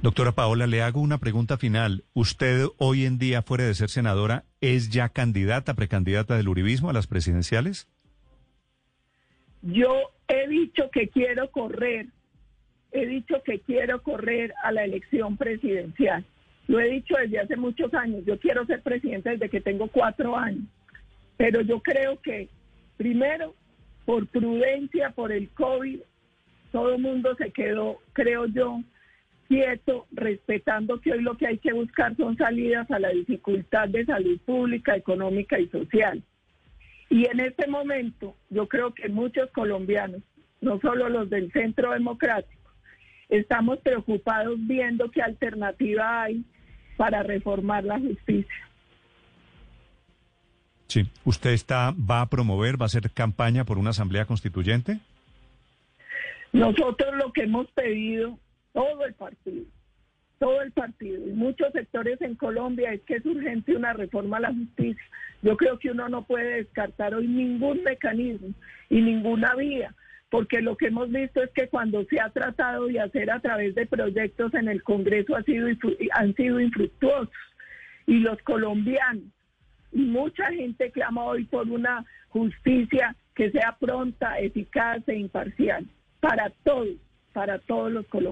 Doctora Paola, le hago una pregunta final. ¿Usted hoy en día, fuera de ser senadora, es ya candidata, precandidata del Uribismo a las presidenciales? Yo he dicho que quiero correr, he dicho que quiero correr a la elección presidencial. Lo he dicho desde hace muchos años. Yo quiero ser presidente desde que tengo cuatro años. Pero yo creo que, primero, por prudencia, por el COVID, todo el mundo se quedó, creo yo, quieto, respetando que hoy lo que hay que buscar son salidas a la dificultad de salud pública, económica y social. Y en este momento yo creo que muchos colombianos, no solo los del Centro Democrático, estamos preocupados viendo qué alternativa hay para reformar la justicia. Sí, ¿usted está va a promover, va a hacer campaña por una asamblea constituyente? Nosotros lo que hemos pedido todo el partido, todo el partido y muchos sectores en Colombia es que es urgente una reforma a la justicia. Yo creo que uno no puede descartar hoy ningún mecanismo y ninguna vía, porque lo que hemos visto es que cuando se ha tratado de hacer a través de proyectos en el Congreso ha sido, han sido infructuosos y los colombianos y mucha gente clama hoy por una justicia que sea pronta, eficaz e imparcial para todos, para todos los colombianos.